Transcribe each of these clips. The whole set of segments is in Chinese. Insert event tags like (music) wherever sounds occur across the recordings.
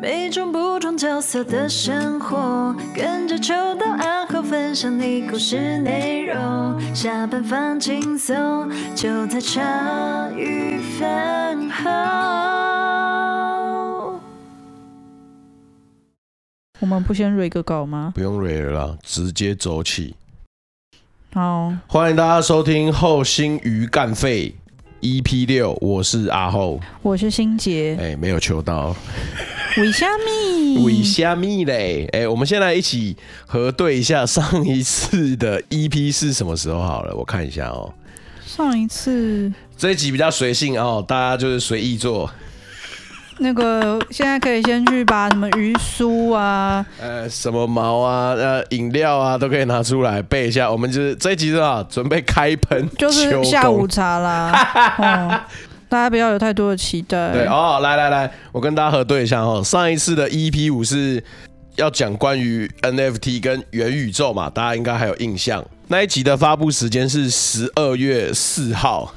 每种不同角色的生活，跟着秋到暗号分享你故事内容。下班放轻松，就在茶余饭后。我们不先蕊个稿吗？不用蕊了啦，直接走起。好，欢迎大家收听后心鱼干废 EP 六，我是阿后，我是心杰。哎、欸，没有秋刀。为虾米？为虾米嘞？哎，我们先来一起核对一下上一次的 EP 是什么时候好了，我看一下哦。上一次这一集比较随性哦，大家就是随意做。那个现在可以先去把什么鱼酥啊，呃，什么毛啊，呃，饮料啊，都可以拿出来备一下。我们就是这一集是吧？准备开喷，就是下午茶啦。(laughs) 哦大家不要有太多的期待。对哦，来来来，我跟大家核对一下哦。上一次的 EP 五是要讲关于 NFT 跟元宇宙嘛，大家应该还有印象。那一集的发布时间是十二月四号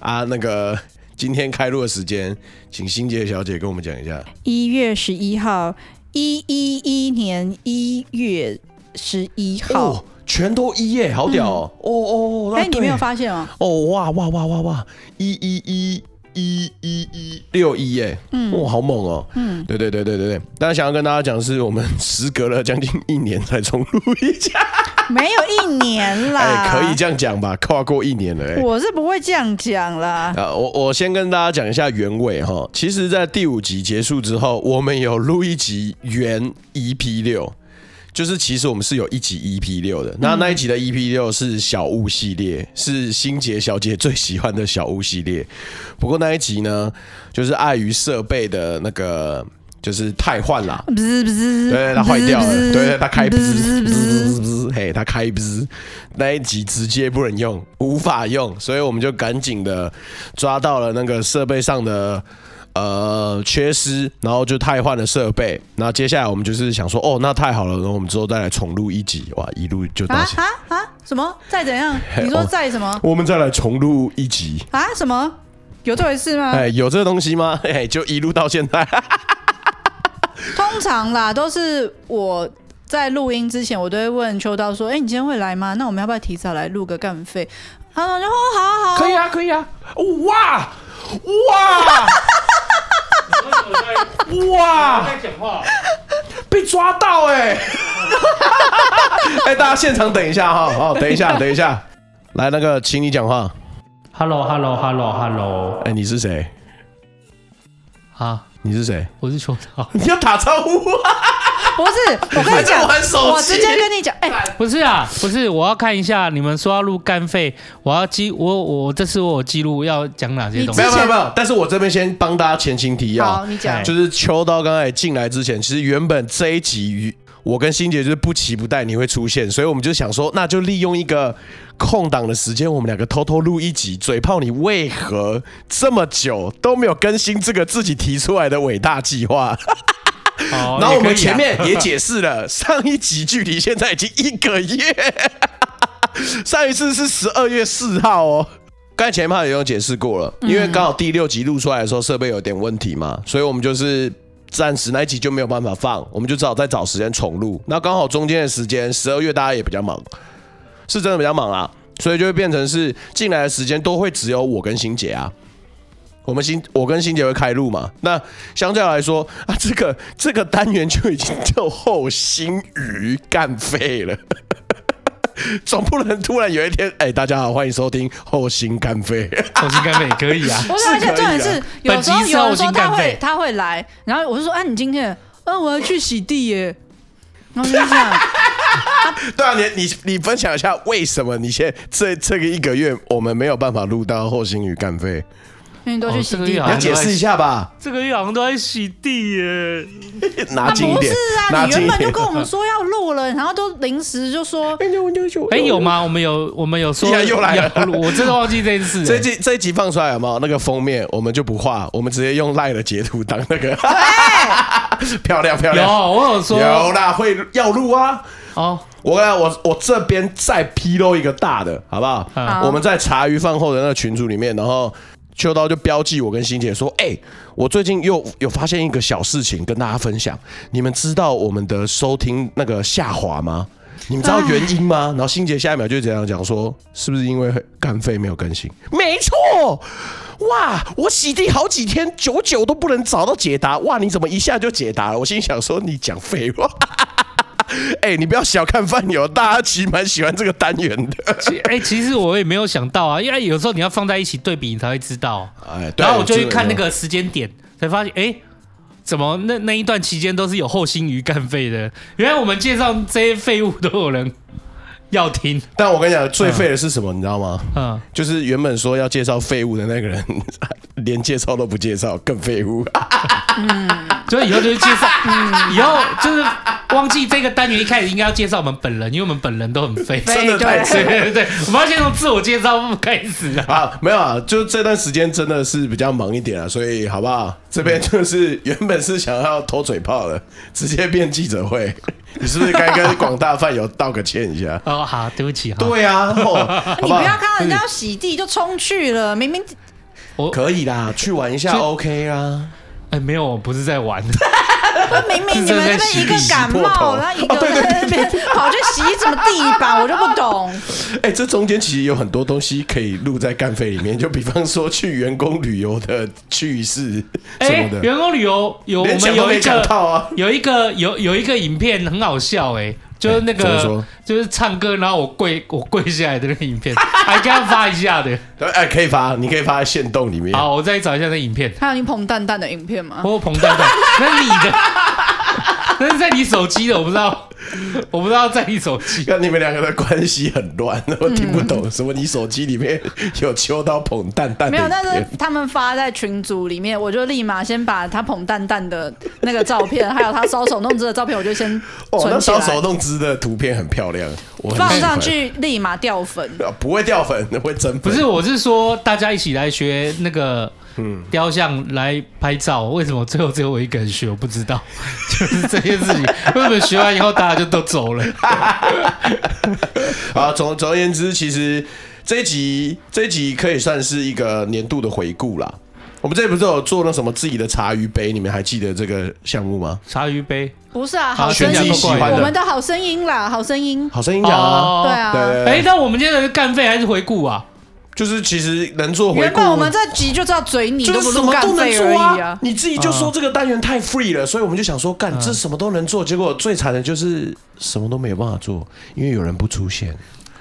啊。那个今天开录的时间，请心杰小姐跟我们讲一下。一月十一号，一一一年一月十一号。哦全都一耶，好屌哦！嗯、哦哦，哎、欸，你没有发现吗？哦哇哇哇哇哇，一一一一一一六一耶，嗯，哇，好猛哦！嗯，对对对对对对。但是想要跟大家讲是，我们时隔了将近一年才重录一下，(laughs) 没有一年啦，哎，可以这样讲吧？跨过一年了，哎，我是不会这样讲啦。啊，我我先跟大家讲一下原委哈。其实，在第五集结束之后，我们有录一集原 EP 六。就是其实我们是有一集 EP 六的，那那一集的 EP 六是小物系列，是心杰小姐最喜欢的小物系列。不过那一集呢，就是碍于设备的那个就是太换啦，不是不是，对，它坏掉了，对对，它开不是不是不是，嘿，它开不是，那一集直接不能用，无法用，所以我们就赶紧的抓到了那个设备上的。呃，缺失，然后就太换了设备。那接下来我们就是想说，哦，那太好了，然后我们之后再来重录一集，哇，一路就到啊啊啊！什么？再怎样？(laughs) 你说再什么？哦、我们再来重录一集啊？什么？有这回事吗？哎，有这个东西吗？(laughs) 哎，就一路到现在。(laughs) 通常啦，都是我在录音之前，我都会问秋刀说：“哎，你今天会来吗？那我们要不要提早来录个干费？”他说：“哦，好好好，可以啊，可以啊。”哇哇！哇！被抓到哎！(laughs) 哎，大家现场等一下哈，哦，等一下，等一下，来那个，请你讲话。Hello，Hello，Hello，Hello。哎，你是谁？啊，你是谁？我是秋刀。(laughs) 你要打招呼啊？不是，我跟你讲，我直接跟你讲，哎、欸，不是啊，不是，我要看一下你们说要录干费，我要记，我我这次我有记录要讲哪些东西。没有没有没有，但是我这边先帮大家前情提要。好，你讲，就是秋刀刚才进来之前，其实原本这一集我跟欣姐就是不期不待你会出现，所以我们就想说，那就利用一个空档的时间，我们两个偷偷录一集，嘴炮你为何这么久都没有更新这个自己提出来的伟大计划？(laughs) 然后我们前面也解释了，(laughs) 上一集距离现在已经一个月，上一次是十二月四号哦。刚才前一趴也有解释过了，因为刚好第六集录出来的时候设备有点问题嘛，所以我们就是暂时那一集就没有办法放，我们就只好再找时间重录。那刚好中间的时间，十二月大家也比较忙，是真的比较忙啊，所以就会变成是进来的时间都会只有我跟欣姐啊。我们新我跟新杰会开路嘛？那相较来说啊，这个这个单元就已经叫后心鱼干废了，(laughs) 总不能突然有一天，哎、欸，大家好，欢迎收听后心淦废，后心淦废也可以啊。(laughs) 我而且重点是，有时候有时候他会他会来，然后我就说，哎、啊，你今天，嗯、啊，我要去洗地耶。然后就这样，(laughs) 对啊，你你你分享一下为什么你现在这这个一个月我们没有办法录到后心鱼都去洗地，你要解释一下吧。这个月好像都在洗地耶，(laughs) 拿近一点。不是啊，你原本就跟我们说要录了，然后都临时就说。(laughs) 哎，有吗？我们有，我们有说。(laughs) 又来了，我真的忘记这件事。这一集这一集放出来有没有？那个封面我们就不画，我们直接用赖的截图当那个。漂亮漂亮。有，我有说。有啦，会要录啊。哦，我来，我我这边再披露一个大的，好不好？我们在茶余饭后的那个群组里面，然后。秋刀就标记我跟心姐说：“哎、欸，我最近又有发现一个小事情，跟大家分享。你们知道我们的收听那个下滑吗？你们知道原因吗？然后心姐下一秒就这样讲说，是不是因为干废没有更新？没错，哇！我洗地好几天，久久都不能找到解答。哇！你怎么一下就解答了？我心想说，你讲废话。(laughs) 哎、欸，你不要小看饭友，大家其实蛮喜欢这个单元的。(laughs) 哎、欸，其实我也没有想到啊，因为有时候你要放在一起对比，你才会知道。哎，然后我就去看那个时间点，才发现，哎、欸，怎么那那一段期间都是有后心鱼干废的？原来我们介绍这些废物都有人要听。但我跟你讲，最废的是什么？你知道吗？嗯，就是原本说要介绍废物的那个人，(laughs) 连介绍都不介绍，更废物。嗯，(laughs) 所以以后就是介绍，嗯，以后就是。忘记这个单元一开始应该要介绍我们本人，因为我们本人都很废，真的太废。对对对，我们要先从自我介绍开始啊。啊，没有啊，就这段时间真的是比较忙一点啊，所以好不好？这边就是原本是想要偷嘴炮的，直接变记者会。(laughs) 你是不是该跟广大饭友道个歉一下？(laughs) 哦，好，对不起。对啊，哦、你不要看到人家要洗地就冲去了，明明我可以啦，去玩一下 OK 啊。哎，没有，我不是在玩。(laughs) 明明你们那边一个感冒，然后一个在那边跑去洗什么地板，我就不懂。哎，这中间其实有很多东西可以录在干费里面，就比方说去员工旅游的趣事什么的。员工旅游有我们有一个有一个有有一个影片很好笑哎。就是那个，就是唱歌，然后我跪，我跪下来的那个影片，(laughs) 还给他发一下的。哎，可以发，你可以发在线洞里面。好，我再找一下那影片。还有你捧蛋蛋的影片吗？我捧蛋蛋，那你的，(laughs) 那是在你手机的，我不知道。(laughs) 我不知道在你手机，看你们两个的关系很乱，(laughs) 我听不懂什么。你手机里面有秋刀捧蛋蛋？没有，但是他们发在群组里面，我就立马先把他捧蛋蛋的那个照片，还有他搔首弄姿的照片，我就先存起来。哦，那搔首弄姿的图片很漂亮，我放上去立马掉粉。不会掉粉，会增粉。不是，我是说大家一起来学那个。嗯，雕像来拍照，为什么最后只有我一个人学？我不知道，(laughs) 就是这些事情。为什么学完以后大家就都走了？(laughs) 啊，总总而言之，其实这一集这一集可以算是一个年度的回顾啦。我们这里不是有做了什么自己的茶余杯？你们还记得这个项目吗？茶余杯不是啊，好声音，我们的好声音啦，好声音，好声音讲啊，对啊，哎、欸，那我们今天的干废还是回顾啊？就是其实能做回顾，原本我们这集就知道嘴你，就是什么都能做啊！你自己就说这个单元太 free 了，所以我们就想说干这什么都能做，结果最惨的就是什么都没有办法做，因为有人不出现。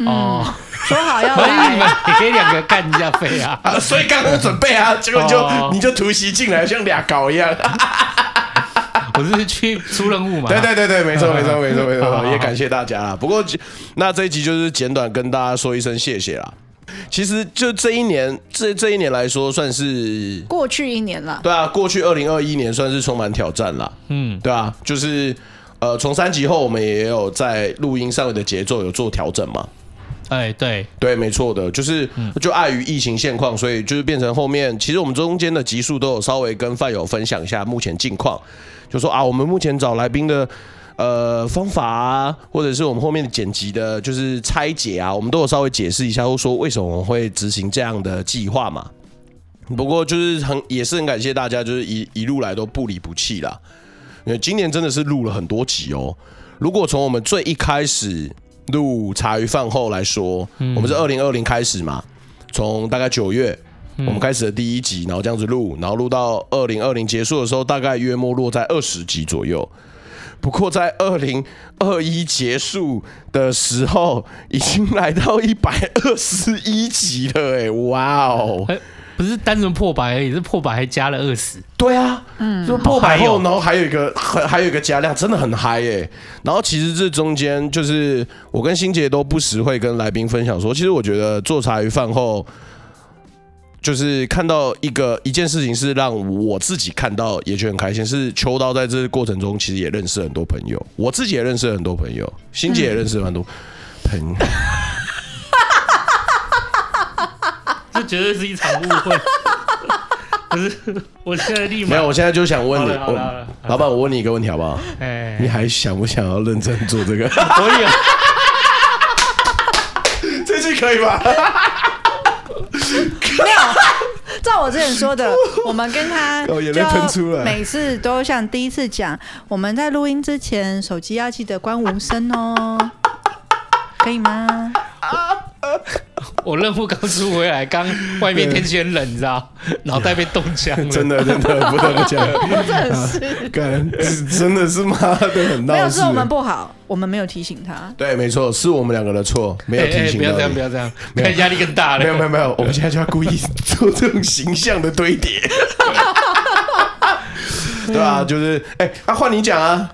哦，说好要来，(laughs) 你们也可以两个干一下废啊！(laughs) 所以刚刚准备啊，结果就你就突袭进来，像俩搞一样。(laughs) 我是去出任务嘛？对对对对，没错没错没错没错，也感谢大家啦。不过那这一集就是简短跟大家说一声谢谢啦。其实就这一年，这这一年来说，算是过去一年了。对啊，过去二零二一年算是充满挑战了。嗯，对啊，就是呃，从三集后，我们也有在录音上面的节奏有做调整嘛。哎，对对，没错的，就是就碍于疫情现况，所以就是变成后面，其实我们中间的集数都有稍微跟范友分享一下目前近况，就说啊，我们目前找来宾的。呃，方法啊，或者是我们后面的剪辑的，就是拆解啊，我们都有稍微解释一下，或说为什么我们会执行这样的计划嘛。不过就是很也是很感谢大家，就是一一路来都不离不弃啦。因为今年真的是录了很多集哦。如果从我们最一开始录茶余饭后来说，嗯、我们是二零二零开始嘛，从大概九月我们开始的第一集，然后这样子录，然后录到二零二零结束的时候，大概约莫落在二十集左右。不过在二零二一结束的时候，已经来到一百二十一集了，哎，哇哦！不是单纯破百而已，是破百还加了二十。对啊，嗯，就破百后，然后还有一个还还有一个加量，真的很嗨哎。然后其实这中间就是我跟欣杰都不时会跟来宾分享说，其实我觉得做茶余饭后。就是看到一个一件事情，是让我自己看到也觉得很开心。是秋刀在这个过程中，其实也认识很多朋友，我自己也认识很多朋友，欣姐也认识很多朋友。这绝对是一场误会。可是，我现在立马没有，我现在就想问你，老板，我问你一个问题好不好？哎，你还想不想要认真做这个？可以啊，(laughs) 这句可以吧？我之前说的，(laughs) 我们跟他哦，眼泪喷出来，每次都像第一次讲，我们在录音之前，手机要记得关无声哦，可以吗？(laughs) 我任务刚出回来，刚外面天气很冷，你知道，(laughs) 脑袋被冻僵了。(laughs) 真的真的不得不讲，我真的是，真的是妈的很闹事。没有是我们不好，我们没有提醒他。对，没错，是我们两个的错，没有提醒。不要这样，不要这样，看压力更大了。没有没有没有，我们现在就要故意做这种形象的堆叠。对啊，就是哎，那换你讲啊，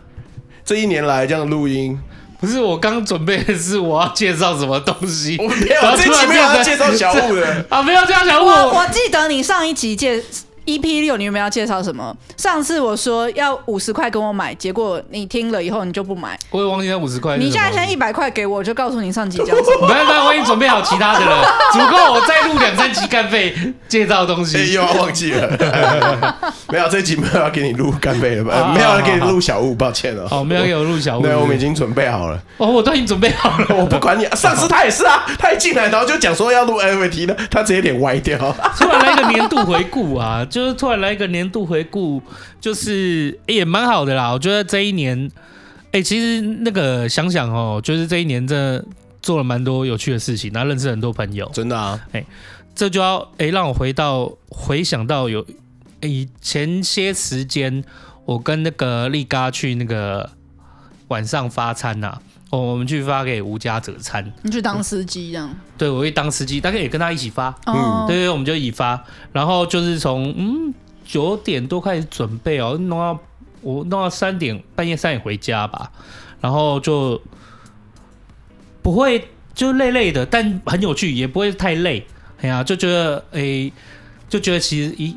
这一年来这样录音。不是我刚准备的是我要介绍什么东西，我没有，这集没有要介绍小物的 (laughs) 啊，没有介绍小物。我我记得你上一集介。EP 六，你有没有要介绍什么？上次我说要五十块跟我买，结果你听了以后你就不买。我也忘记那五十块。你现在先一百块给我，我就告诉你上集讲什么。没有没有，我已经准备好其他的了，(laughs) 足够我再录两三集干费介绍东西。又要忘记了，(laughs) 没有这集没有要给你录干费了吧？没有要给你录小物，抱歉了。哦，没有给我录小物。(laughs) 对，我们已经准备好了。哦，我都已经准备好了，我不管你。上次他也是啊，他一进来然后就讲说要录 NFT 的，他直接脸歪掉。突然来一个年度回顾啊，就是突然来一个。年度回顾就是也蛮好的啦，我觉得这一年，哎，其实那个想想哦，就是这一年真的做了蛮多有趣的事情，然后认识很多朋友，真的啊，哎，这就要哎让我回到回想到有以前些时间，我跟那个力嘎去那个晚上发餐呐、啊，哦，我们去发给无家者餐，你去当司机这样？对，我会当司机，大概也跟他一起发，哦、嗯，对对，我们就一起发，然后就是从嗯。九点多开始准备哦，弄到我弄到三点，半夜三点回家吧，然后就不会就累累的，但很有趣，也不会太累。哎呀，就觉得哎、欸，就觉得其实一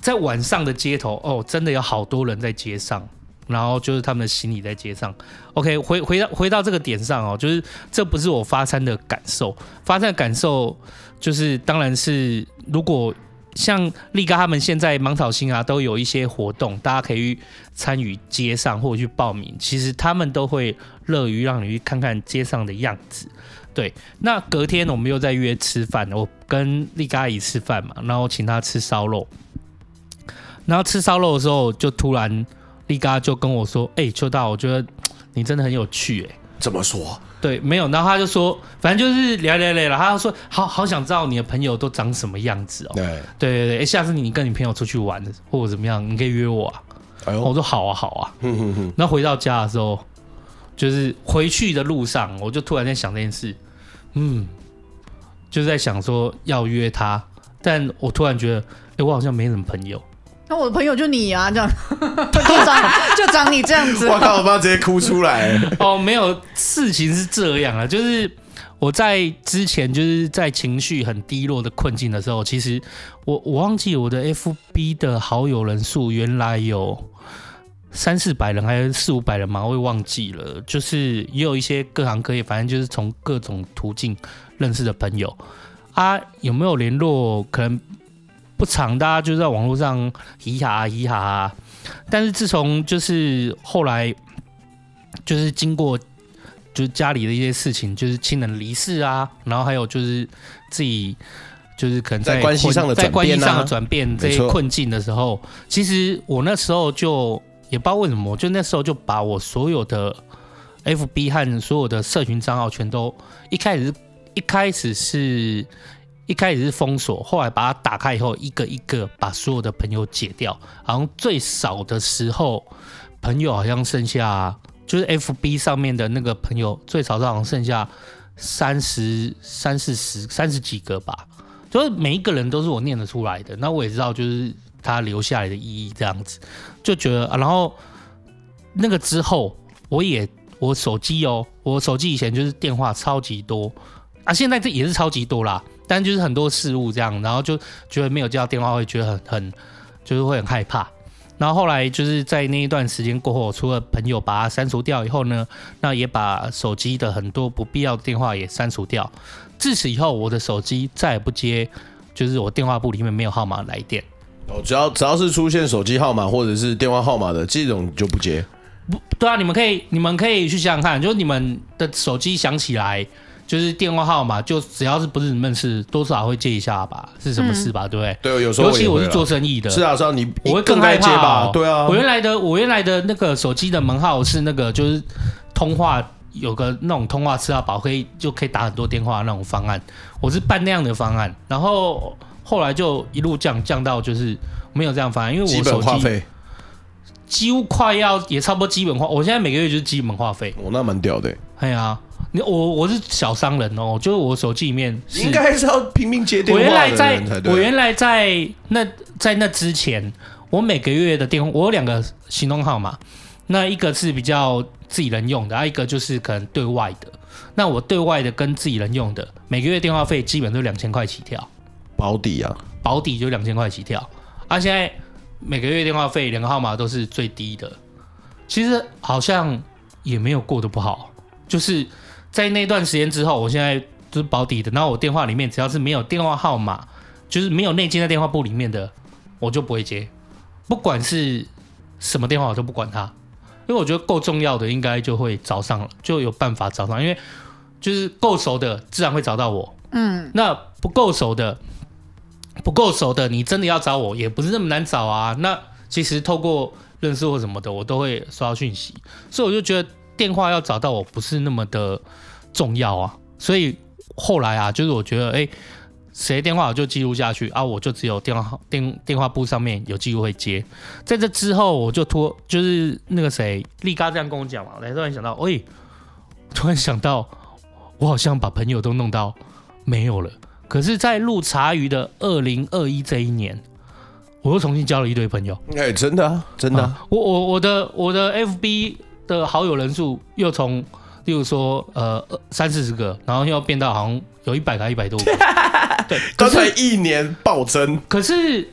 在晚上的街头哦，真的有好多人在街上，然后就是他们的行李在街上。OK，回回到回到这个点上哦，就是这不是我发餐的感受，发餐的感受就是当然是如果。像力哥他们现在芒草星啊，都有一些活动，大家可以参与街上或者去报名。其实他们都会乐于让你去看看街上的样子。对，那隔天我们又在约吃饭，我跟力哥一起吃饭嘛，然后请他吃烧肉。然后吃烧肉的时候，就突然力嘎就跟我说：“哎、欸，秋大，我觉得你真的很有趣。”哎，怎么说？对，没有，然后他就说，反正就是聊聊聊，他就说，好好想知道你的朋友都长什么样子哦。对，对对对，下次你跟你朋友出去玩或者怎么样，你可以约我啊。哎呦，我说好啊好啊。嗯哼哼。那回到家的时候，就是回去的路上，我就突然在想这件事，嗯，就是在想说要约他，但我突然觉得，哎，我好像没什么朋友。那我的朋友就你啊，这样 (laughs) 就长就长你这样子。我靠，我爸直接哭出来。(laughs) 哦，没有，事情是这样啊，就是我在之前就是在情绪很低落的困境的时候，其实我我忘记我的 FB 的好友人数原来有三四百人还是四五百人嘛，我也忘记了。就是也有一些各行各业，反正就是从各种途径认识的朋友啊，有没有联络？可能。不长，大家就在网络上嘻哈嘻哈。但是自从就是后来，就是经过就是家里的一些事情，就是亲人离世啊，然后还有就是自己就是可能在关系上的在关系上的转变这些困境的时候，其实我那时候就也不知道为什么，就那时候就把我所有的 FB 和所有的社群账号全都一开始一开始是。一开始是封锁，后来把它打开以后，一个一个把所有的朋友解掉。好像最少的时候，朋友好像剩下，就是 FB 上面的那个朋友，最少好像剩下三十三四十三十几个吧。就是每一个人都是我念得出来的，那我也知道就是他留下来的意义这样子，就觉得。然后那个之后，我也我手机哦，我手机以前就是电话超级多啊，现在这也是超级多啦。但就是很多事物这样，然后就觉得没有接到电话会觉得很很，就是会很害怕。然后后来就是在那一段时间过后，除了朋友把它删除掉以后呢，那也把手机的很多不必要的电话也删除掉。自此以后，我的手机再也不接，就是我电话簿里面没有号码来电。哦，只要只要是出现手机号码或者是电话号码的这种就不接。不对啊，你们可以你们可以去想想看，就是你们的手机响起来。就是电话号码，就只要是不是你们事，多少会接一下吧？是什么事吧？嗯、对不对？对，有时候尤其我是做生意的，是啊，是啊，你我会更害怕、哦、吧？对啊，我原来的我原来的那个手机的门号是那个就是通话有个那种通话吃到饱可以就可以打很多电话那种方案，我是办那样的方案，然后后来就一路降降到就是没有这样方案，因为我手机。几乎快要也差不多基本话，我现在每个月就是基本话费。我、哦、那蛮屌的、欸。哎呀，你我我是小商人哦，就是我手机里面应该是要拼命接电话。我原来在，我原来在那在那之前，我每个月的电话，我有两个行动号码，那一个是比较自己人用的，还有一个就是可能对外的。那我对外的跟自己人用的，每个月电话费基本都两千块起跳。保底啊，保底就两千块起跳。啊，现在。每个月电话费两个号码都是最低的，其实好像也没有过得不好，就是在那段时间之后，我现在就是保底的。然后我电话里面只要是没有电话号码，就是没有内建在电话簿里面的，我就不会接，不管是什么电话我都不管它，因为我觉得够重要的应该就会找上了，就有办法找上，因为就是够熟的自然会找到我，嗯，那不够熟的。不够熟的，你真的要找我，也不是那么难找啊。那其实透过认识或什么的，我都会收到讯息，所以我就觉得电话要找到我不是那么的重要啊。所以后来啊，就是我觉得，哎，谁电话我就记录下去啊，我就只有电话电电话簿上面有记录会接。在这之后，我就托就是那个谁力嘎这样跟我讲嘛，我突然想到，哎，突然想到，我好像把朋友都弄到没有了。可是，在录茶余的二零二一这一年，我又重新交了一堆朋友。哎、欸，真的啊，真的、啊啊。我我我的我的 FB 的好友人数又从，例如说呃三四十个，然后又变到好像有一百个、一百多个。(laughs) 对，刚才一年暴增。可是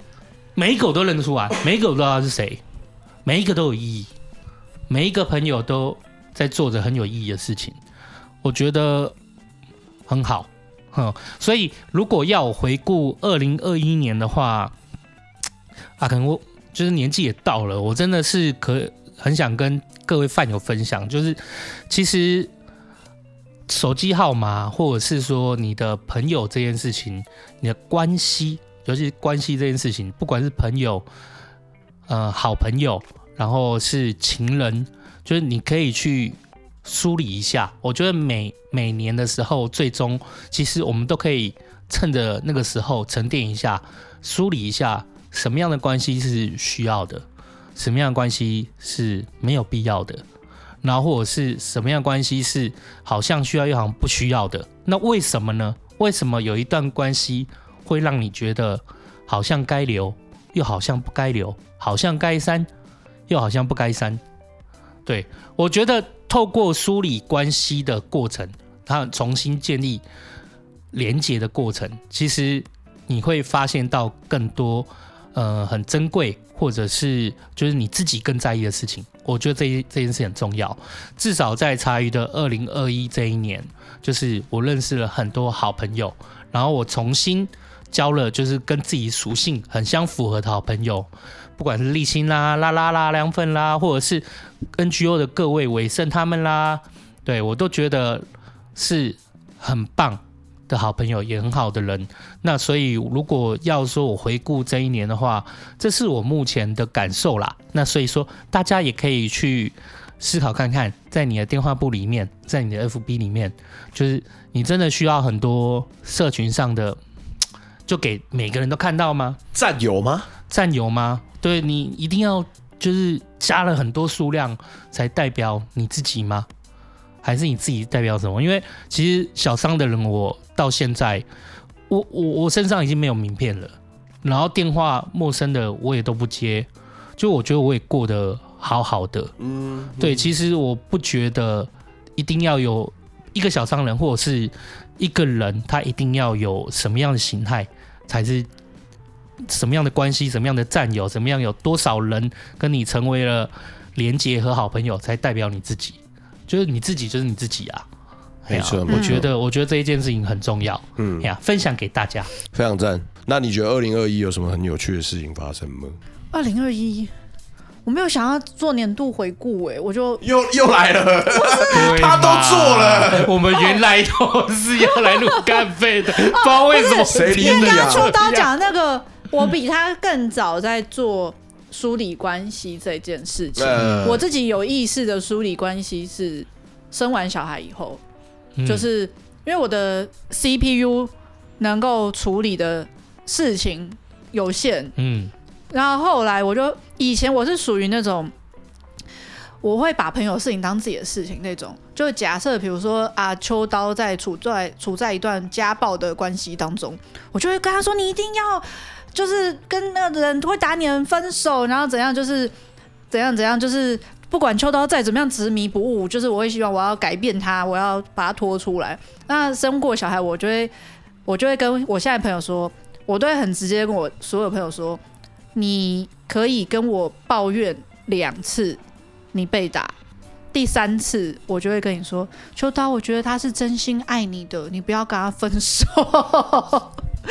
每一个我都认得出来，每一个我都知道他是谁，每一个都有意义，每一个朋友都在做着很有意义的事情，我觉得很好。哼，所以如果要我回顾二零二一年的话，啊，可能我就是年纪也到了，我真的是可很想跟各位饭友分享，就是其实手机号码或者是说你的朋友这件事情，你的关系，尤其关系这件事情，不管是朋友，呃，好朋友，然后是情人，就是你可以去。梳理一下，我觉得每每年的时候，最终其实我们都可以趁着那个时候沉淀一下，梳理一下什么样的关系是需要的，什么样的关系是没有必要的，然后或者是什么样的关系是好像需要又好像不需要的。那为什么呢？为什么有一段关系会让你觉得好像该留，又好像不该留，好像该删，又好像不该删？对，我觉得。透过梳理关系的过程，它重新建立连结的过程，其实你会发现到更多呃很珍贵，或者是就是你自己更在意的事情。我觉得这这件事很重要。至少在茶余的二零二一这一年，就是我认识了很多好朋友，然后我重新交了就是跟自己属性很相符合的好朋友。不管是立青啦、啦啦啦、凉粉啦，或者是 NGO 的各位伟盛他们啦，对我都觉得是很棒的好朋友，也很好的人。那所以，如果要说我回顾这一年的话，这是我目前的感受啦。那所以说，大家也可以去思考看看，在你的电话簿里面，在你的 FB 里面，就是你真的需要很多社群上的，就给每个人都看到吗？占有吗？占有吗？对，你一定要就是加了很多数量才代表你自己吗？还是你自己代表什么？因为其实小商的人，我到现在，我我我身上已经没有名片了，然后电话陌生的我也都不接，就我觉得我也过得好好的。嗯，对，其实我不觉得一定要有一个小商人或者是一个人，他一定要有什么样的形态才是。什么样的关系，什么样的战友，什么样有多少人跟你成为了连结和好朋友，才代表你自己？就是你自己，就是你自己啊！没错，我觉得，我觉得这一件事情很重要。嗯，呀，分享给大家，非常赞。那你觉得二零二一有什么很有趣的事情发生吗？二零二一，我没有想要做年度回顾，哎，我就又又来了，他都做了。我们原来都是要来录干废的，(laughs) 不知道为什么。谁听因为刚刚秋刀讲那个，我比他更早在做梳理关系这件事情。我自己有意识的梳理关系是生完小孩以后，就是因为我的 CPU 能够处理的事情有限，嗯。然后后来我就以前我是属于那种，我会把朋友事情当自己的事情那种。就假设比如说啊，秋刀在处在处在一段家暴的关系当中，我就会跟他说：“你一定要就是跟那个人会打你人分手，然后怎样就是怎样怎样，就是不管秋刀再怎么样执迷不悟，就是我会希望我要改变他，我要把他拖出来。那生过小孩，我就会我就会跟我现在朋友说，我都会很直接跟我所有朋友说。”你可以跟我抱怨两次，你被打，第三次我就会跟你说，秋刀，我觉得他是真心爱你的，你不要跟他分手。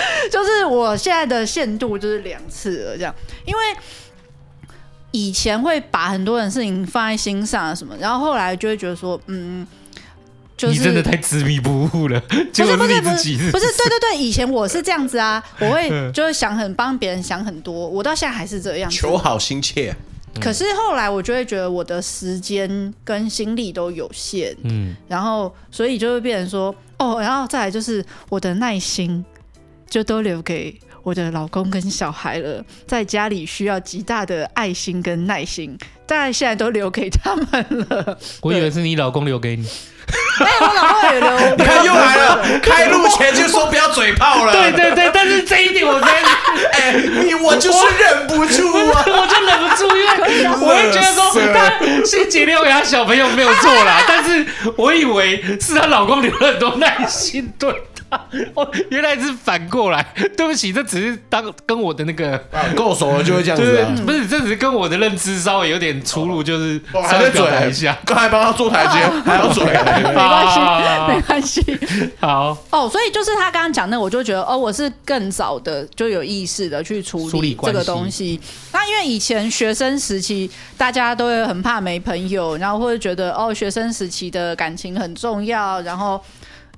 (laughs) 就是我现在的限度就是两次了，这样，因为以前会把很多人事情放在心上啊什么，然后后来就会觉得说，嗯。就是、你真的太执迷不悟了，不是不是不是不是对对对，以前我是这样子啊，我会 (laughs) 就是想很帮别人想很多，我到现在还是这样，求好心切。可是后来我就会觉得我的时间跟心力都有限，嗯，然后所以就会变成说，哦，然后再来就是我的耐心就都留给我的老公跟小孩了，在家里需要极大的爱心跟耐心，但现在都留给他们了。(laughs) 我以为是你老公留给你。哎，我老公也留。(laughs) 你看又来了，开路前就说不要嘴炮了。(laughs) 对对对，但是这一点我真的，哎，你我就是忍不住啊，我就忍不住，因为我会觉得说他星期六给他小朋友没有错啦，但是我以为是她老公留了很多耐心对。(laughs) 哦，原来是反过来。(laughs) 对不起，这只是当跟我的那个够熟了就会这样子，啊，不是，这只是跟我的认知稍微有点出入，就是还在嘴一下，刚才帮他做台阶，(laughs) 还要嘴，没关系，没关系。好哦，所以就是他刚刚讲的，我就觉得哦，我是更早的就有意识的去处理这个东西。那因为以前学生时期，大家都会很怕没朋友，然后或者觉得哦，学生时期的感情很重要，然后。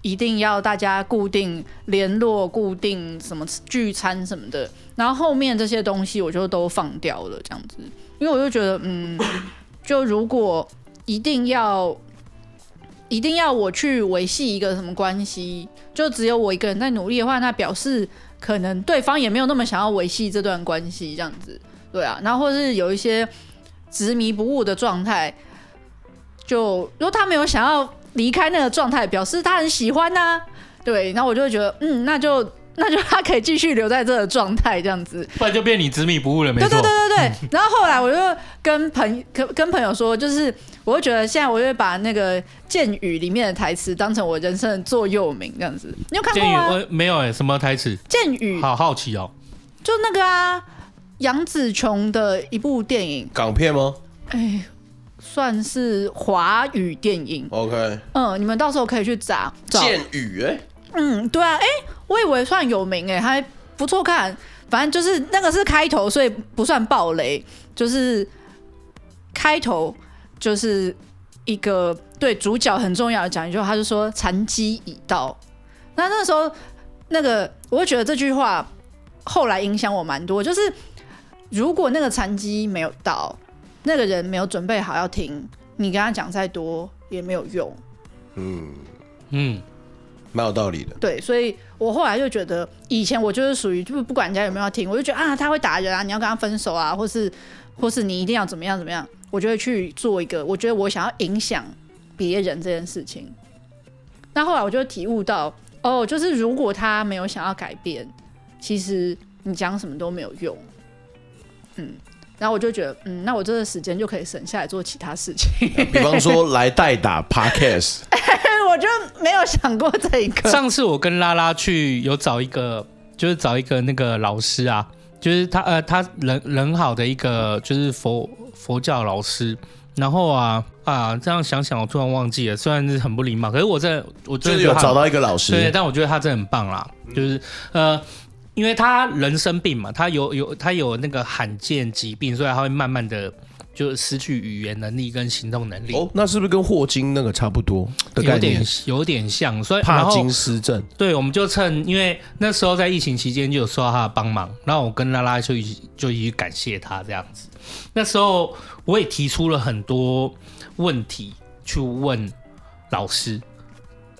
一定要大家固定联络、固定什么聚餐什么的，然后后面这些东西我就都放掉了，这样子，因为我就觉得，嗯，(laughs) 就如果一定要一定要我去维系一个什么关系，就只有我一个人在努力的话，那表示可能对方也没有那么想要维系这段关系，这样子，对啊，然后或是有一些执迷不悟的状态，就如果他没有想要。离开那个状态，表示他很喜欢呐、啊，对，然后我就会觉得，嗯，那就那就他可以继续留在这个状态，这样子，不然就变你执迷不悟了，没错。对对对对对。然后后来我就跟朋跟跟朋友说，就是我会觉得现在我就会把那个《剑雨》里面的台词当成我人生的座右铭，这样子。你有看过吗？我没有哎、欸，什么台词？《剑雨》好好奇哦。就那个啊，杨紫琼的一部电影，港片吗？哎。算是华语电影，OK，嗯，你们到时候可以去找。剑雨哎，嗯，对啊，哎、欸，我以为算有名哎、欸，还不错看。反正就是那个是开头，所以不算暴雷。就是开头就是一个对主角很重要的讲一句话，他就说残机已到。那那时候那个，我会觉得这句话后来影响我蛮多。就是如果那个残机没有到。那个人没有准备好要听，你跟他讲再多也没有用。嗯嗯，蛮有道理的。对，所以我后来就觉得，以前我就是属于，就是不管人家有没有要听，我就觉得啊，他会打人啊，你要跟他分手啊，或是或是你一定要怎么样怎么样，我就会去做一个，我觉得我想要影响别人这件事情。那后来我就体悟到，哦，就是如果他没有想要改变，其实你讲什么都没有用。嗯。然后我就觉得，嗯，那我这个时间就可以省下来做其他事情，(laughs) 比方说来代打 Podcast。(laughs) 我就没有想过这一个。上次我跟拉拉去有找一个，就是找一个那个老师啊，就是他呃，他人人好的一个，就是佛佛教老师。然后啊啊，这样想想，我突然忘记了，虽然是很不礼貌，可是我在我就是有找到一个老师，对，但我觉得他真的很棒啦，就是呃。因为他人生病嘛，他有有他有那个罕见疾病，所以他会慢慢的就失去语言能力跟行动能力。哦，那是不是跟霍金那个差不多的概念？有点有点像，所以帕金斯症。对，我们就趁因为那时候在疫情期间就有受到他的帮忙，然后我跟拉拉就一起就一起感谢他这样子。那时候我也提出了很多问题去问老师，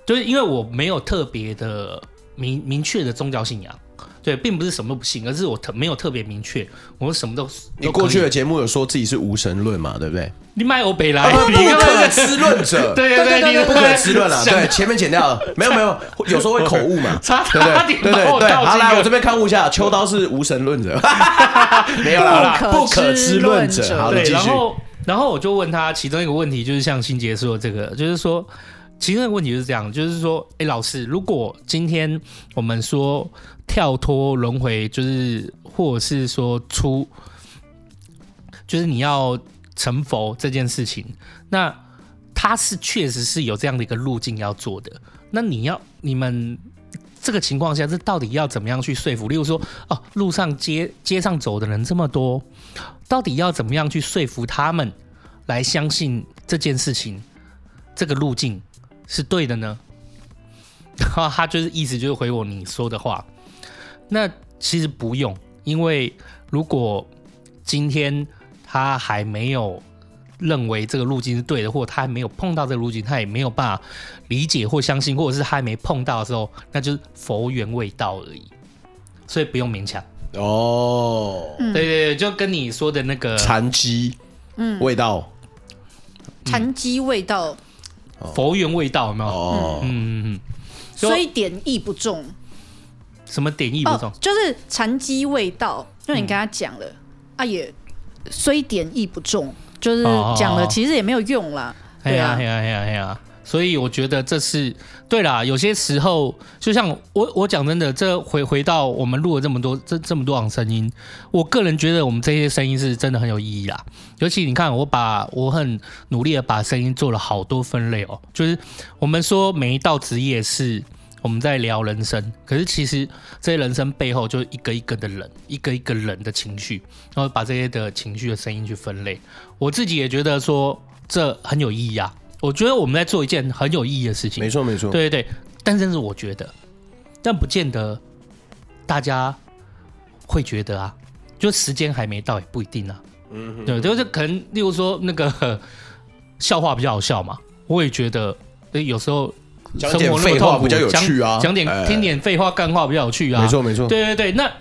就是因为我没有特别的明明确的宗教信仰。对，并不是什么都不信，而是我特没有特别明确，我什么都。你过去的节目有说自己是无神论嘛？对不对？你卖欧北来，不可知论者。(laughs) 对对对，你不可知论啊！对，前面剪掉了，(laughs) 没有没有，有时候会口误嘛。(laughs) 差点对对对对，好，来我这边看误一下，秋刀是无神论者，没有啦，不可知论者。好，继续。然后然后我就问他其中一个问题，就是像新杰说的这个，就是说。其实那个问题就是这样，就是说，哎，老师，如果今天我们说跳脱轮回，就是或者是说出，就是你要成佛这件事情，那他是确实是有这样的一个路径要做的。那你要你们这个情况下，这到底要怎么样去说服？例如说，哦，路上街街上走的人这么多，到底要怎么样去说服他们来相信这件事情，这个路径？是对的呢，然后他就是意思就是回我你说的话，那其实不用，因为如果今天他还没有认为这个路径是对的，或他还没有碰到这个路径，他也没有办法理解或相信，或者是他还没碰到的时候，那就是佛缘未到而已，所以不用勉强。哦，对对对，就跟你说的那个禅机，嗯，味道，禅机味道。佛缘味道，有没有？哦，嗯嗯嗯，虽点意不重。什么点意不重？哦、就是禅机未到，就你跟他讲了、嗯、啊，也虽点意不重，就是讲了，其实也没有用啦。对啊，对啊，对啊，对啊。所以我觉得这是对啦。有些时候，就像我我讲真的，这回回到我们录了这么多这这么多种声音，我个人觉得我们这些声音是真的很有意义啦。尤其你看，我把我很努力的把声音做了好多分类哦。就是我们说每一道职业是我们在聊人生，可是其实这些人生背后就一个一个的人，一个一个人的情绪，然后把这些的情绪的声音去分类。我自己也觉得说这很有意义啊。我觉得我们在做一件很有意义的事情，没错没错，对对对，但是我觉得，但不见得大家会觉得啊，就时间还没到也不一定啊，嗯哼，对，就是可能，例如说那个笑话比较好笑嘛，我也觉得，有时候生活那么痛苦，比较有趣啊，讲点听点废话干话比较有趣啊，没错没错，对对对，那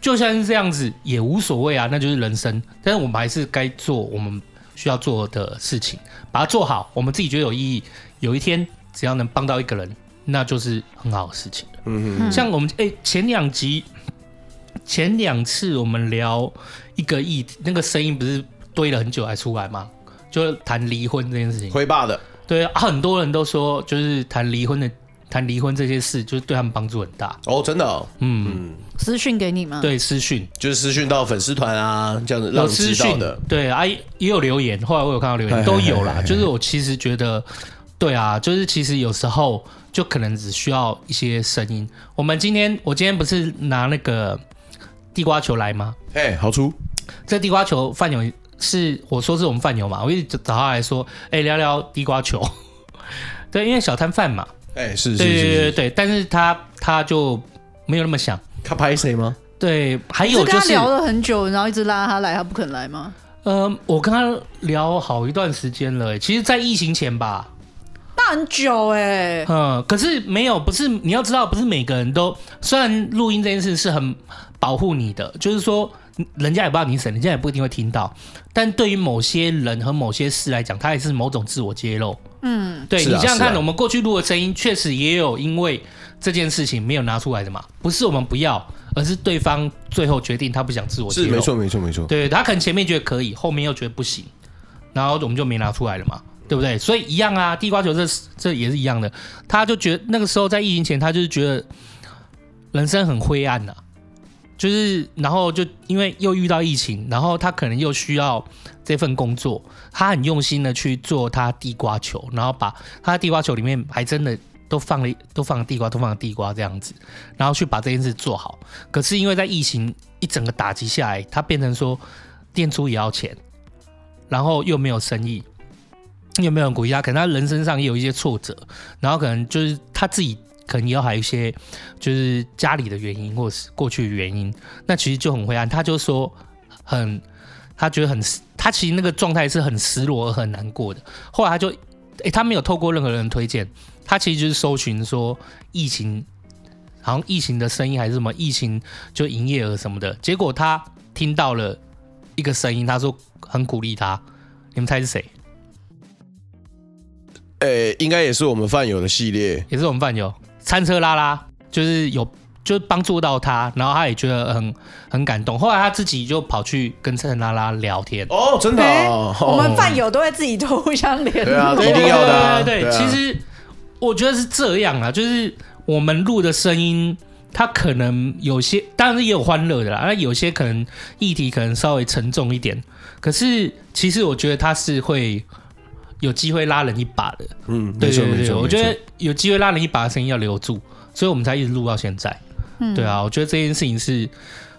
就算是这样子也无所谓啊，那就是人生，但是我们还是该做我们。需要做的事情，把它做好，我们自己觉得有意义。有一天，只要能帮到一个人，那就是很好的事情。嗯嗯，像我们哎、欸，前两集、前两次我们聊一个议题，那个声音不是堆了很久才出来吗？就谈离婚这件事情。灰爸的，对啊，很多人都说，就是谈离婚的。谈离婚这些事，就是对他们帮助很大哦，真的、哦，嗯，嗯私讯给你吗？对，私讯就是私讯到粉丝团啊，这样子让知道的。对啊，也有留言，后来我有看到留言，嘿嘿嘿嘿都有啦。就是我其实觉得，对啊，就是其实有时候就可能只需要一些声音。我们今天，我今天不是拿那个地瓜球来吗？哎，好粗！这地瓜球饭友是我说是我们饭友嘛，我一直找他来说，哎，聊聊地瓜球。(laughs) 对，因为小摊贩嘛。哎、欸，是是是，对对对对，但是他他就没有那么想。他拍谁吗？对，还有就是跟他聊了很久，然后一直拉他来，他不肯来吗？呃，我跟他聊好一段时间了，其实，在疫情前吧。那很久哎。嗯，可是没有，不是你要知道，不是每个人都，虽然录音这件事是很保护你的，就是说。人家也不知道你谁，人家也不一定会听到。但对于某些人和某些事来讲，它也是某种自我揭露。嗯，对，你这样看，啊、我们过去录的声音，确实也有因为这件事情没有拿出来的嘛。不是我们不要，而是对方最后决定他不想自我揭露。是没错，没错，没错。对，他可能前面觉得可以，后面又觉得不行，然后我们就没拿出来了嘛，对不对？所以一样啊，地瓜球这这也是一样的。他就觉得那个时候在疫情前，他就是觉得人生很灰暗呐、啊。就是，然后就因为又遇到疫情，然后他可能又需要这份工作，他很用心的去做他地瓜球，然后把他地瓜球里面还真的都放了，都放了地瓜，都放了地瓜这样子，然后去把这件事做好。可是因为在疫情一整个打击下来，他变成说店租也要钱，然后又没有生意，又没有人鼓励他，可能他人生上也有一些挫折，然后可能就是他自己可能也有还有一些就是家里的原因，或是过去的原因，那其实就很灰暗。他就说很，他觉得很，他其实那个状态是很失落而很难过的。后来他就，诶、欸，他没有透过任何人推荐，他其实就是搜寻说疫情，好像疫情的声音还是什么疫情就营业额什么的，结果他听到了一个声音，他说很鼓励他，你们猜是谁？诶、欸，应该也是我们饭友的系列，也是我们饭友 (laughs) 餐车拉拉，就是有就帮助到他，然后他也觉得很很感动。后来他自己就跑去跟餐车拉拉聊天。哦，真的、哦欸，我们饭友都会自己都互相联络，对啊，一定要的、啊。对对对，其实我觉得是这样啊，就是我们录的声音，它可能有些，当然也有欢乐的啦，那有些可能议题可能稍微沉重一点，可是其实我觉得他是会。有机会拉人一把的，嗯，对对对，对，我觉得有机会拉人一把的声音要留住，所以我们才一直录到现在。嗯，对啊，我觉得这件事情是，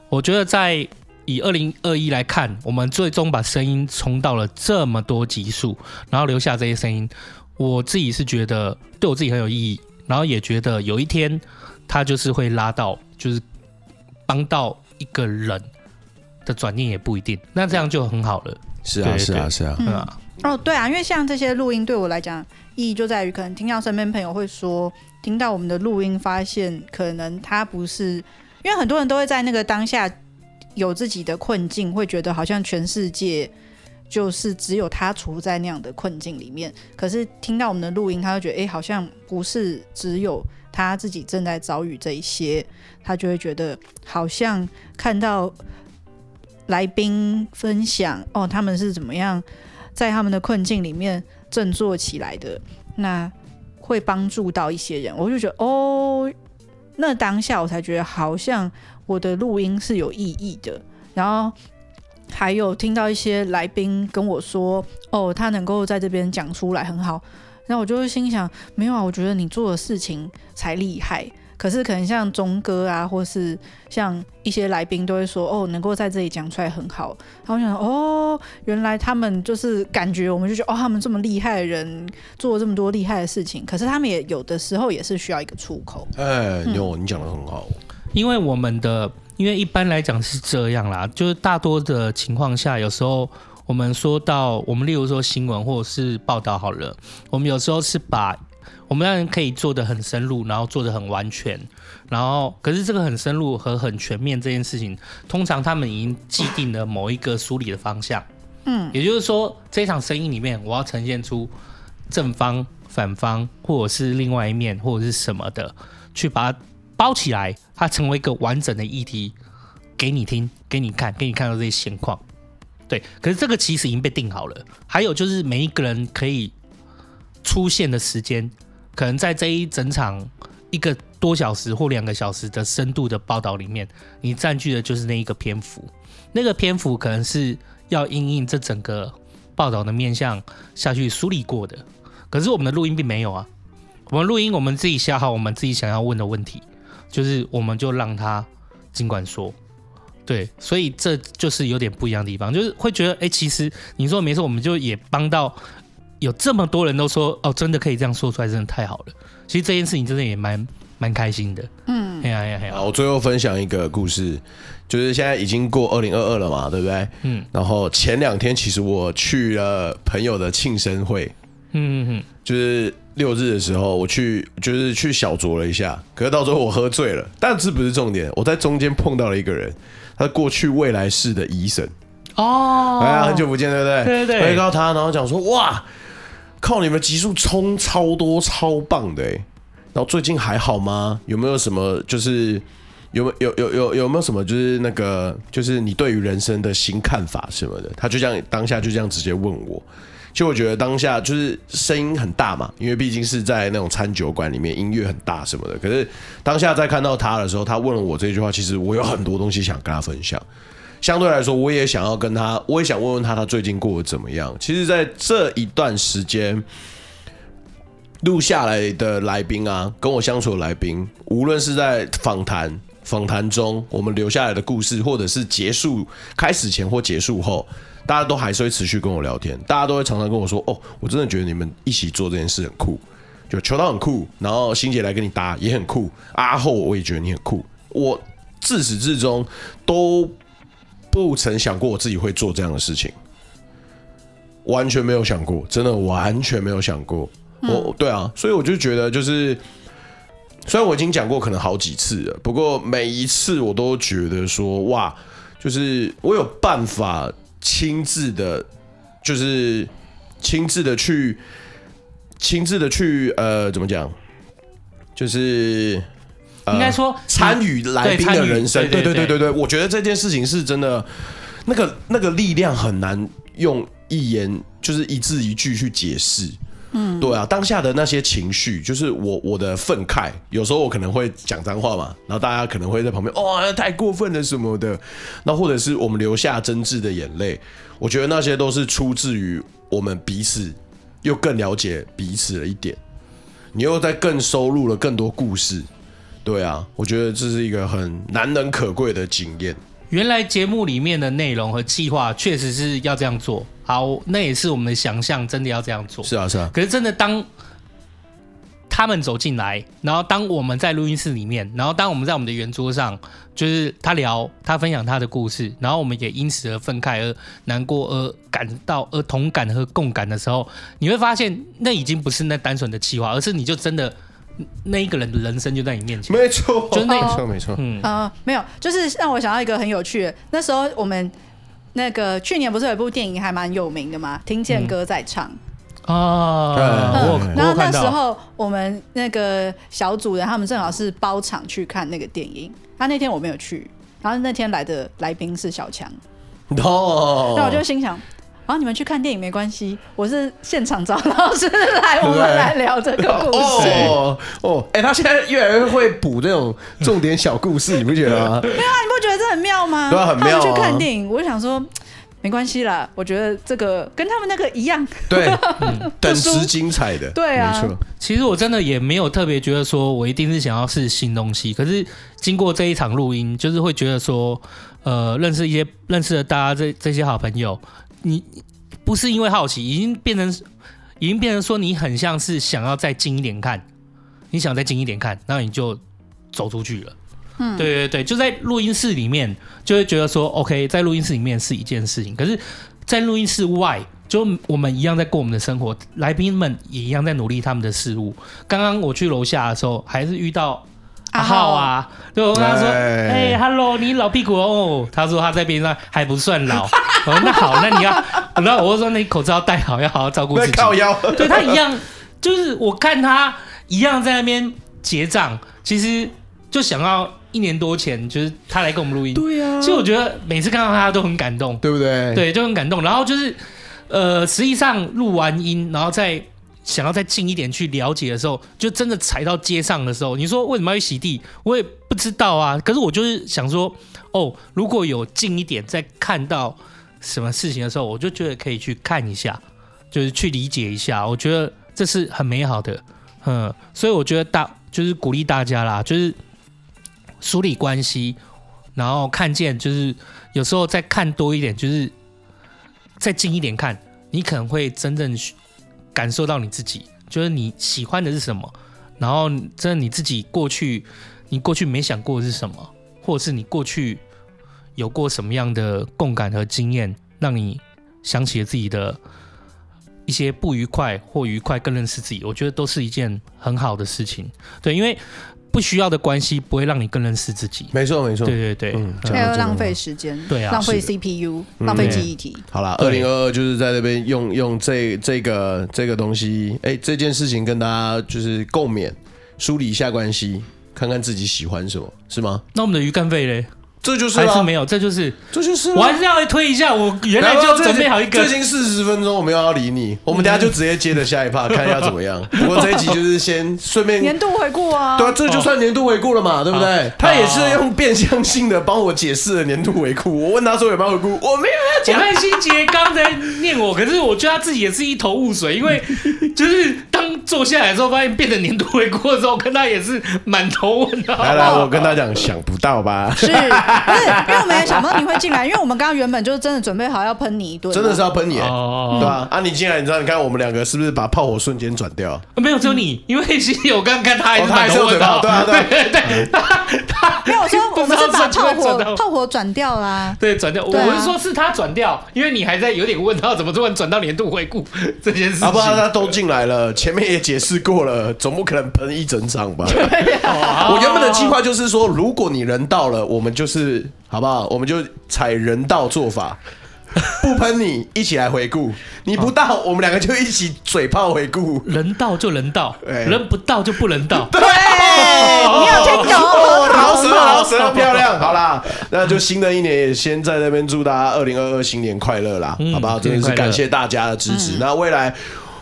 我觉得在以二零二一来看，我们最终把声音冲到了这么多级数，然后留下这些声音，我自己是觉得对我自己很有意义，然后也觉得有一天他就是会拉到，就是帮到一个人的转念也不一定，那这样就很好了。是啊，是啊，是啊，嗯啊。哦，对啊，因为像这些录音对我来讲意义就在于，可能听到身边朋友会说，听到我们的录音，发现可能他不是，因为很多人都会在那个当下有自己的困境，会觉得好像全世界就是只有他处在那样的困境里面。可是听到我们的录音，他会觉得，哎，好像不是只有他自己正在遭遇这一些，他就会觉得好像看到来宾分享，哦，他们是怎么样。在他们的困境里面振作起来的，那会帮助到一些人。我就觉得哦，那当下我才觉得好像我的录音是有意义的。然后还有听到一些来宾跟我说，哦，他能够在这边讲出来很好。然后我就会心想，没有啊，我觉得你做的事情才厉害。可是可能像钟哥啊，或是像一些来宾都会说，哦，能够在这里讲出来很好。然后我想说，哦，原来他们就是感觉，我们就觉得，哦，他们这么厉害的人，做了这么多厉害的事情。可是他们也有的时候也是需要一个出口。哎，哟，你讲的很好。因为我们的，因为一般来讲是这样啦，就是大多的情况下，有时候我们说到，我们例如说新闻或者是报道好了，我们有时候是把。我们当然可以做的很深入，然后做的很完全，然后可是这个很深入和很全面这件事情，通常他们已经既定了某一个梳理的方向，嗯，也就是说这场声音里面我要呈现出正方、反方，或者是另外一面，或者是什么的，去把它包起来，它成为一个完整的议题给你听、给你看、给你看到这些现况，对。可是这个其实已经被定好了，还有就是每一个人可以出现的时间。可能在这一整场一个多小时或两个小时的深度的报道里面，你占据的就是那一个篇幅。那个篇幅可能是要因应这整个报道的面向下去梳理过的。可是我们的录音并没有啊，我们录音我们自己想好我们自己想要问的问题，就是我们就让他尽管说。对，所以这就是有点不一样的地方，就是会觉得，哎，其实你说没错，我们就也帮到。有这么多人都说哦，真的可以这样说出来，真的太好了。其实这件事情真的也蛮蛮开心的。嗯，哎呀哎呀哎呀！我最后分享一个故事，就是现在已经过二零二二了嘛，对不对？嗯。然后前两天其实我去了朋友的庆生会，嗯嗯嗯，就是六日的时候我去，就是去小酌了一下。可是到最后我喝醉了，但这不是重点。我在中间碰到了一个人，他过去未来世的医生。哦，哎呀，很久不见，对不对？对对对。遇到他，然后讲说哇。靠你们集数冲超多超棒的哎，然后最近还好吗？有没有什么就是有没有有有有没有什么就是那个就是你对于人生的新看法什么的？他就这样当下就这样直接问我，其实我觉得当下就是声音很大嘛，因为毕竟是在那种餐酒馆里面，音乐很大什么的。可是当下在看到他的时候，他问了我这句话，其实我有很多东西想跟他分享。相对来说，我也想要跟他，我也想问问他，他最近过得怎么样？其实，在这一段时间录下来的来宾啊，跟我相处的来宾，无论是在访谈访谈中，我们留下来的故事，或者是结束开始前或结束后，大家都还是会持续跟我聊天，大家都会常常跟我说：“哦，我真的觉得你们一起做这件事很酷，就球刀很酷，然后欣姐来跟你搭也很酷，阿后我也觉得你很酷。”我自始至终都不曾想过我自己会做这样的事情，完全没有想过，真的完全没有想过。我对啊，所以我就觉得就是。虽然我已经讲过可能好几次了，不过每一次我都觉得说哇，就是我有办法亲自的，就是亲自的去，亲自的去呃，怎么讲？就是、呃、应该说参与来宾的人生，对对对对对，我觉得这件事情是真的，那个那个力量很难用一言就是一字一句去解释。嗯，对啊，当下的那些情绪，就是我我的愤慨，有时候我可能会讲脏话嘛，然后大家可能会在旁边，哇，太过分了什么的，那或者是我们流下真挚的眼泪，我觉得那些都是出自于我们彼此又更了解彼此了一点，你又在更收录了更多故事，对啊，我觉得这是一个很难能可贵的经验。原来节目里面的内容和计划确实是要这样做。好，那也是我们的想象，真的要这样做。是啊，是啊。可是真的，当他们走进来，然后当我们在录音室里面，然后当我们在我们的圆桌上，就是他聊，他分享他的故事，然后我们也因此而愤慨、而难过、而感到、而同感和共感的时候，你会发现，那已经不是那单纯的计划，而是你就真的那一个人的人生就在你面前。没错，就那没错，没错。嗯啊、呃，没有，就是让我想到一个很有趣的，那时候我们。那个去年不是有一部电影还蛮有名的吗？听见歌在唱。哦、嗯，然后那时候我们那个小组人他们正好是包场去看那个电影，他那天我没有去，然后那天来的来宾是小强。哦，那我就心想。然后你们去看电影没关系，我是现场找老师来，我们来聊这个故事。哦哦，哎、欸，他现在越来越会补这种重点小故事，你不觉得吗？没有啊，你不觉得这很妙吗？对啊，很妙、啊。他们去看电影，我就想说，没关系啦，我觉得这个跟他们那个一样，对，(laughs) 嗯、等值精彩的。对啊，没错。其实我真的也没有特别觉得说我一定是想要试新东西，可是经过这一场录音，就是会觉得说，呃，认识一些认识了大家这这些好朋友。你不是因为好奇，已经变成，已经变成说你很像是想要再近一点看，你想再近一点看，然后你就走出去了。嗯，对对对，就在录音室里面，就会觉得说，OK，在录音室里面是一件事情，可是，在录音室外，就我们一样在过我们的生活，来宾们也一样在努力他们的事物。刚刚我去楼下的时候，还是遇到。阿浩啊，就，我跟他说，哎、欸、，Hello，你老屁股哦。他说他在边上还不算老。(laughs) 我说那好，那你要，(laughs) 然后我说那你口罩戴好，要好好照顾自己。(laughs) 靠腰。对他一样，就是我看他一样在那边结账，其实就想要一年多前，就是他来跟我们录音。对啊。其实我觉得每次看到他都很感动，对不对？对，就很感动。然后就是，呃，实际上录完音，然后再。想要再近一点去了解的时候，就真的踩到街上的时候，你说为什么要去洗地？我也不知道啊。可是我就是想说，哦，如果有近一点再看到什么事情的时候，我就觉得可以去看一下，就是去理解一下。我觉得这是很美好的，嗯。所以我觉得大就是鼓励大家啦，就是梳理关系，然后看见，就是有时候再看多一点，就是再近一点看，你可能会真正。感受到你自己，就是你喜欢的是什么，然后真的你自己过去，你过去没想过的是什么，或者是你过去有过什么样的共感和经验，让你想起了自己的一些不愉快或愉快，更认识自己，我觉得都是一件很好的事情。对，因为。不需要的关系不会让你更认识自己。没错，没错。对对对，嗯，还有浪费时间，对啊，浪费 CPU，浪费记忆体。好了，二零二二就是在那边用用这这个这个东西，哎，这件事情跟大家就是共勉，梳理一下关系，看看自己喜欢什么，是吗？那我们的鱼干费嘞？这就是还是没有，这就是这就是，我还是要推一下。我原来就准备好一个，最近四十分钟，我没有要理你。我们等下就直接接着下一趴，看一下怎么样。(laughs) 不过这一集就是先顺便年度回顾啊，对啊，这就算年度回顾了嘛，对不对？他也是用变相性的帮我解释了年度回顾。我问他说有没有回顾，我没有要讲。我看欣杰刚才念我，可是我觉得他自己也是一头雾水，因为就是当坐下来的时候，发现变成年度回顾的时候，跟他也是满头问号。来来，我跟他讲，想不到吧？是。因为我们也想不到你会进来，因为我们刚刚原本就是真的准备好要喷你一顿，真的是要喷你，哦，对吧？啊，你进来，你知道，你看我们两个是不是把炮火瞬间转掉？没有，只有你，因为其实我刚刚看他还是还是有嘴炮，(laughs) 对啊，对对，他没有说我们是把炮火炮火转掉啦，对，转掉。我是说是他转掉，因为你还在有点问他怎么突然转到年度回顾这件事情。啊，不然他都进来了，前面也解释过了，总不可能喷一整场吧？我原本的计划就是说，如果你人到了，我们就是好不好？我们就采人道做法，(laughs) 不喷你，一起来回顾。你不到，我们两个就一起嘴炮回顾。人到就人到，人不到就不能到。对，你有听懂？好舌，好舌，漂亮。好啦，那就新的一年也先在那边祝大家二零二二新年快乐啦，好不好？真的是感谢大家的支持。那未来。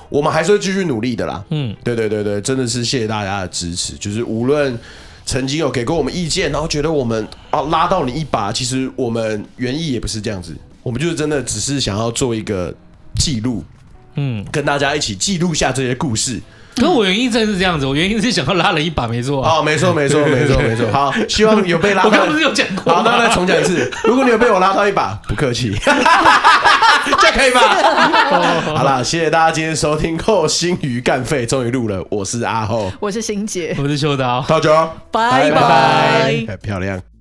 我们还是会继续努力的啦。嗯，对对对对，真的是谢谢大家的支持。就是无论曾经有给过我们意见，然后觉得我们啊拉到你一把，其实我们原意也不是这样子，我们就是真的只是想要做一个记录，嗯，跟大家一起记录下这些故事。可我原因真的是这样子，我原因是想要拉人一把，没错啊，没错没错没错没错。好，希望有被拉到。我刚刚不是有讲过？好，那再重讲一次。如果你有被我拉到一把，不客气，(laughs) 这样可以吧？好了，谢谢大家今天收听后心鱼干废，终于录了。我是阿后，我是欣姐，我是秀刀，大家拜拜，很漂亮。